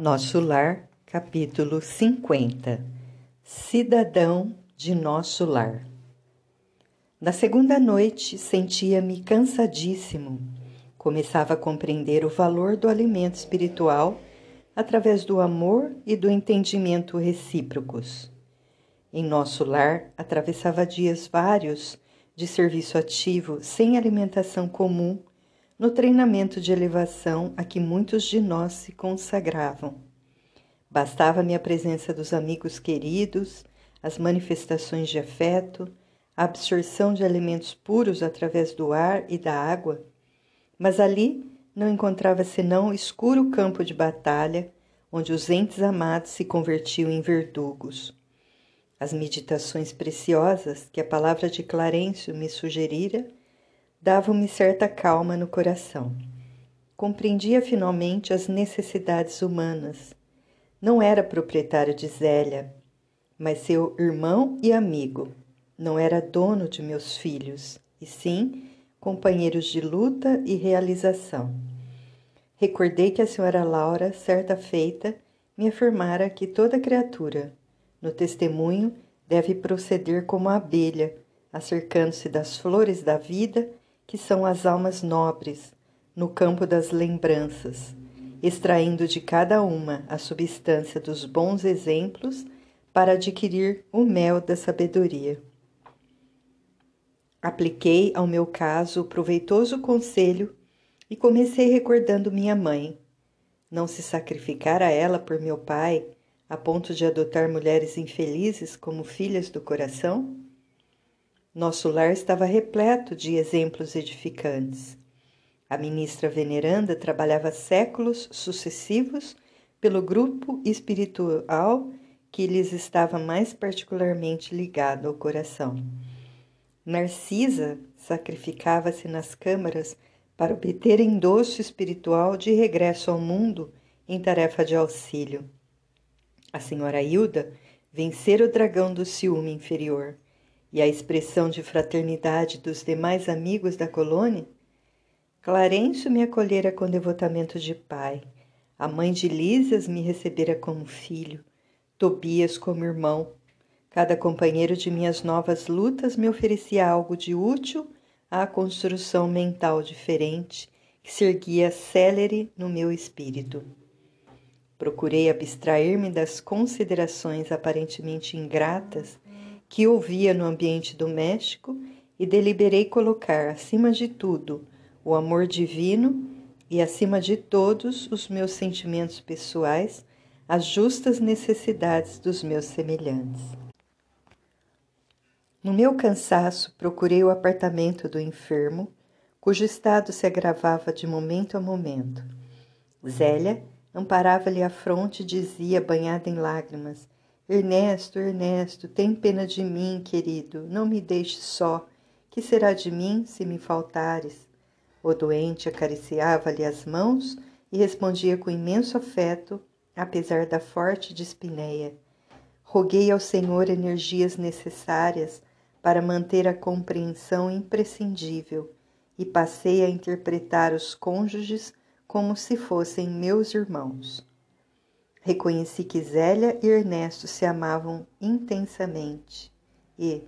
Nosso Lar, capítulo 50 Cidadão de Nosso Lar. Na segunda noite, sentia-me cansadíssimo. Começava a compreender o valor do alimento espiritual através do amor e do entendimento recíprocos. Em nosso lar, atravessava dias vários de serviço ativo sem alimentação comum no treinamento de elevação a que muitos de nós se consagravam. Bastava-me a presença dos amigos queridos, as manifestações de afeto, a absorção de alimentos puros através do ar e da água, mas ali não encontrava senão escuro campo de batalha, onde os entes amados se convertiam em verdugos. As meditações preciosas que a palavra de Clarencio me sugerira davam-me certa calma no coração. Compreendia finalmente as necessidades humanas. Não era proprietário de Zélia, mas seu irmão e amigo. Não era dono de meus filhos, e sim companheiros de luta e realização. Recordei que a senhora Laura, certa feita, me afirmara que toda criatura, no testemunho, deve proceder como a abelha, acercando-se das flores da vida que são as almas nobres, no campo das lembranças, extraindo de cada uma a substância dos bons exemplos para adquirir o mel da sabedoria. Apliquei ao meu caso o proveitoso conselho e comecei recordando minha mãe. Não se sacrificara ela por meu pai a ponto de adotar mulheres infelizes como filhas do coração? Nosso lar estava repleto de exemplos edificantes. A ministra veneranda trabalhava séculos sucessivos pelo grupo espiritual que lhes estava mais particularmente ligado ao coração. Narcisa sacrificava-se nas câmaras para obter endosso espiritual de regresso ao mundo em tarefa de auxílio. A senhora Hilda vencera o dragão do ciúme inferior e a expressão de fraternidade dos demais amigos da colônia, Clarencio me acolhera com devotamento de pai, a mãe de Lísias me recebera como filho, Tobias como irmão. Cada companheiro de minhas novas lutas me oferecia algo de útil à construção mental diferente que se erguia célere no meu espírito. Procurei abstrair-me das considerações aparentemente ingratas que ouvia no ambiente doméstico e deliberei colocar, acima de tudo, o amor divino e, acima de todos, os meus sentimentos pessoais, as justas necessidades dos meus semelhantes. No meu cansaço, procurei o apartamento do enfermo, cujo estado se agravava de momento a momento. Zélia amparava-lhe a fronte e dizia, banhada em lágrimas: Ernesto, Ernesto, tem pena de mim, querido, não me deixe só. Que será de mim se me faltares? O doente acariciava-lhe as mãos e respondia com imenso afeto, apesar da forte dispneia. Roguei ao Senhor energias necessárias para manter a compreensão imprescindível e passei a interpretar os cônjuges como se fossem meus irmãos. Reconheci que Zélia e Ernesto se amavam intensamente e,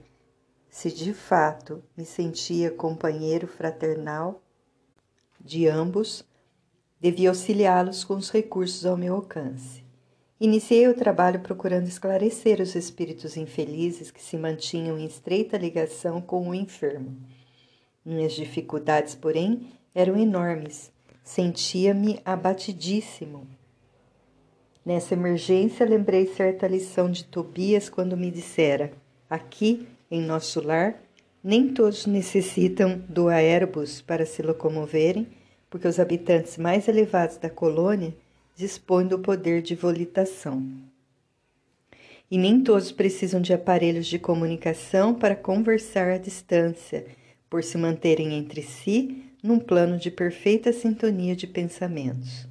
se de fato me sentia companheiro fraternal de ambos, devia auxiliá-los com os recursos ao meu alcance. Iniciei o trabalho procurando esclarecer os espíritos infelizes que se mantinham em estreita ligação com o enfermo. Minhas dificuldades, porém, eram enormes. Sentia-me abatidíssimo Nessa emergência, lembrei certa lição de Tobias quando me dissera: aqui, em nosso lar, nem todos necessitam do aerbus para se locomoverem, porque os habitantes mais elevados da colônia dispõem do poder de volitação. E nem todos precisam de aparelhos de comunicação para conversar à distância, por se manterem entre si num plano de perfeita sintonia de pensamentos.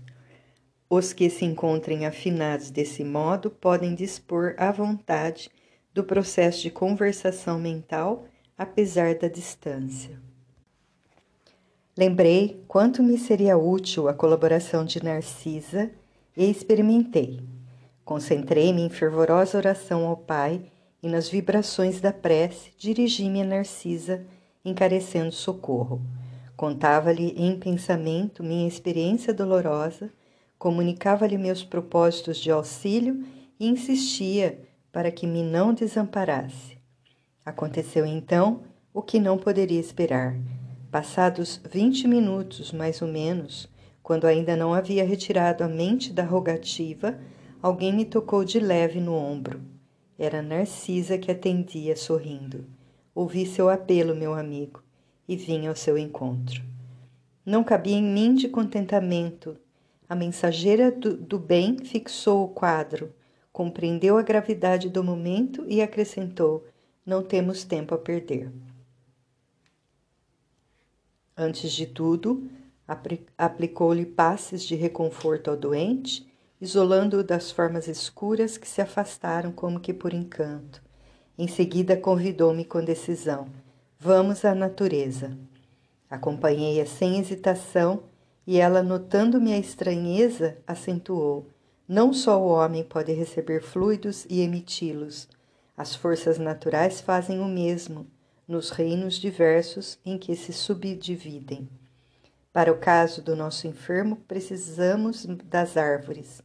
Os que se encontrem afinados desse modo podem dispor à vontade do processo de conversação mental, apesar da distância. Lembrei quanto me seria útil a colaboração de Narcisa e experimentei. Concentrei-me em fervorosa oração ao Pai e nas vibrações da prece dirigi-me a Narcisa, encarecendo socorro. Contava-lhe em pensamento minha experiência dolorosa, comunicava-lhe meus propósitos de auxílio e insistia para que me não desamparasse. Aconteceu então o que não poderia esperar. Passados vinte minutos, mais ou menos, quando ainda não havia retirado a mente da rogativa, alguém me tocou de leve no ombro. Era Narcisa que atendia sorrindo. Ouvi seu apelo, meu amigo, e vim ao seu encontro. Não cabia em mim de contentamento. A mensageira do, do bem fixou o quadro, compreendeu a gravidade do momento e acrescentou: Não temos tempo a perder. Antes de tudo, aplicou-lhe passes de reconforto ao doente isolando-o das formas escuras que se afastaram como que por encanto. Em seguida convidou-me com decisão: Vamos à natureza. Acompanhei-a sem hesitação e ela, notando minha estranheza, acentuou: Não só o homem pode receber fluidos e emiti-los, as forças naturais fazem o mesmo nos reinos diversos em que se subdividem. Para o caso do nosso enfermo, precisamos das árvores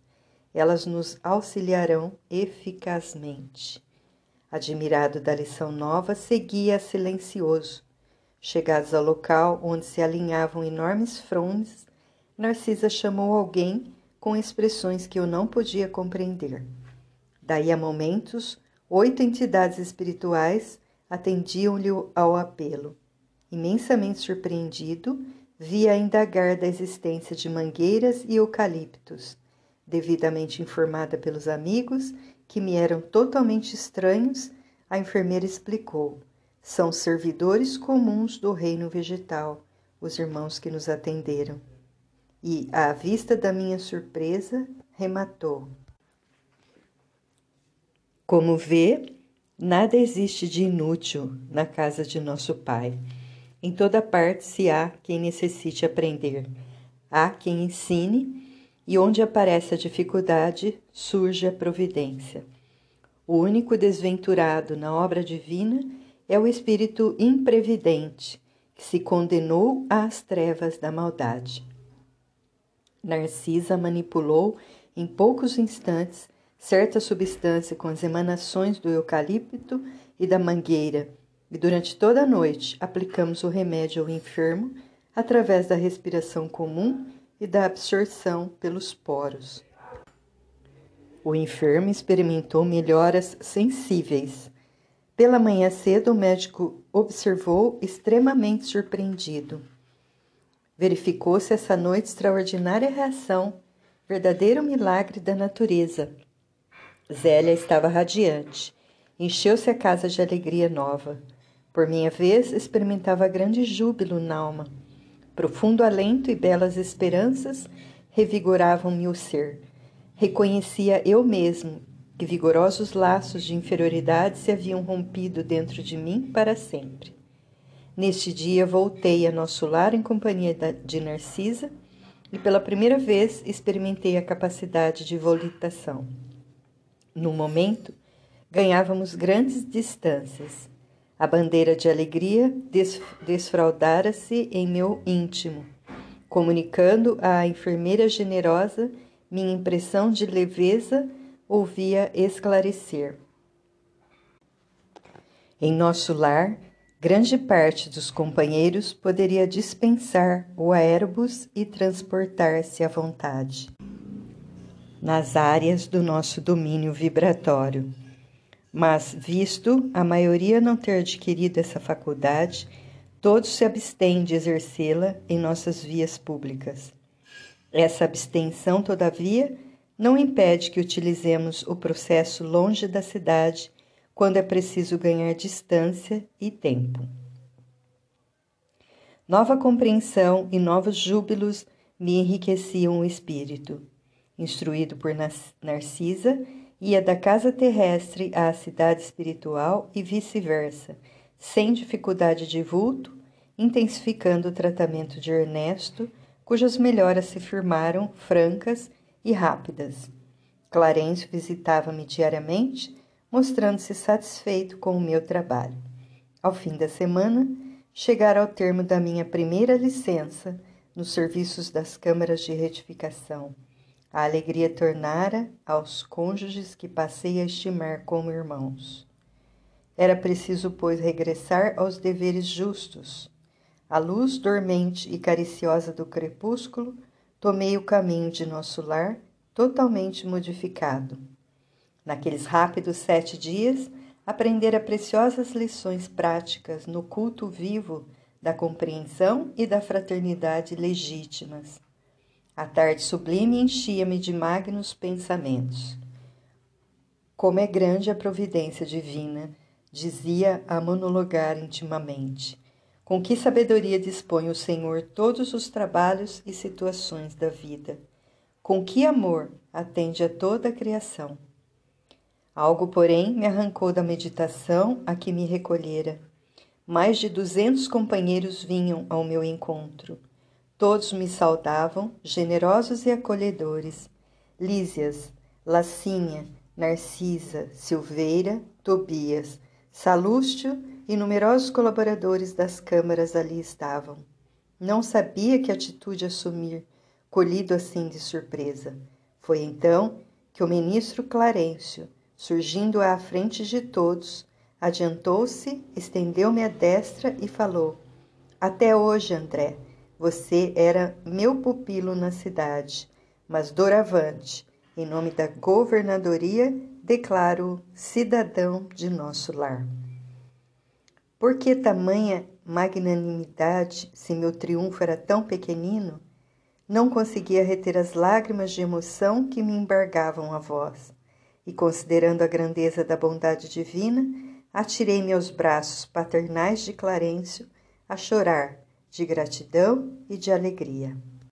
elas nos auxiliarão eficazmente. Admirado da lição nova, seguia silencioso. Chegados ao local onde se alinhavam enormes frondes, Narcisa chamou alguém com expressões que eu não podia compreender. Daí a momentos, oito entidades espirituais atendiam-lhe ao apelo. Imensamente surpreendido, via indagar da existência de mangueiras e eucaliptos Devidamente informada pelos amigos, que me eram totalmente estranhos, a enfermeira explicou: são servidores comuns do reino vegetal, os irmãos que nos atenderam. E, à vista da minha surpresa, rematou: Como vê, nada existe de inútil na casa de nosso Pai. Em toda parte se há quem necessite aprender, há quem ensine e onde aparece a dificuldade, surge a providência. O único desventurado na obra divina é o espírito imprevidente, que se condenou às trevas da maldade. Narcisa manipulou em poucos instantes certa substância com as emanações do eucalipto e da mangueira, e durante toda a noite aplicamos o remédio ao enfermo através da respiração comum e da absorção pelos poros. O enfermo experimentou melhoras sensíveis. Pela manhã cedo, o médico observou extremamente surpreendido. Verificou-se essa noite extraordinária reação, verdadeiro milagre da natureza. Zélia estava radiante. Encheu-se a casa de alegria nova. Por minha vez, experimentava grande júbilo na alma Profundo alento e belas esperanças revigoravam-me o ser. Reconhecia eu mesmo que vigorosos laços de inferioridade se haviam rompido dentro de mim para sempre. Neste dia voltei a nosso lar em companhia de Narcisa e pela primeira vez experimentei a capacidade de volitação. No momento, ganhávamos grandes distâncias. A bandeira de alegria desfraudara-se em meu íntimo, comunicando à enfermeira generosa minha impressão de leveza, ouvia esclarecer. Em nosso lar, grande parte dos companheiros poderia dispensar o aerbus e transportar-se à vontade nas áreas do nosso domínio vibratório mas, visto a maioria não ter adquirido essa faculdade, todos se abstêm de exercê-la em nossas vias públicas. Essa abstenção, todavia, não impede que utilizemos o processo longe da cidade quando é preciso ganhar distância e tempo. Nova compreensão e novos júbilos me enriqueciam o espírito. Instruído por Narcisa, ia da casa terrestre à cidade espiritual e vice-versa, sem dificuldade de vulto, intensificando o tratamento de Ernesto, cujas melhoras se firmaram francas e rápidas. Clarencio visitava-me diariamente, mostrando-se satisfeito com o meu trabalho. Ao fim da semana, chegara ao termo da minha primeira licença nos serviços das câmaras de retificação. A alegria tornara aos cônjuges que passei a estimar como irmãos. Era preciso, pois, regressar aos deveres justos. A luz dormente e cariciosa do crepúsculo, tomei o caminho de nosso lar totalmente modificado. Naqueles rápidos sete dias, aprendera preciosas lições práticas no culto vivo da compreensão e da fraternidade legítimas. A tarde sublime enchia-me de magnos pensamentos. Como é grande a providência divina, dizia a monologar intimamente. Com que sabedoria dispõe o Senhor todos os trabalhos e situações da vida com que amor atende a toda a criação. Algo, porém, me arrancou da meditação a que me recolhera. Mais de duzentos companheiros vinham ao meu encontro. Todos me saudavam, generosos e acolhedores. Lísias, Lacinha, Narcisa, Silveira, Tobias, Salústio e numerosos colaboradores das câmaras ali estavam. Não sabia que atitude assumir, colhido assim de surpresa. Foi então que o ministro Clarencio, surgindo à frente de todos, adiantou-se, estendeu-me a destra e falou: Até hoje, André, você era meu pupilo na cidade, mas doravante, em nome da governadoria, declaro cidadão de nosso lar. Por que tamanha magnanimidade, se meu triunfo era tão pequenino? Não conseguia reter as lágrimas de emoção que me embargavam a voz, e considerando a grandeza da bondade divina, atirei-me aos braços paternais de Clarencio a chorar de gratidão e de alegria.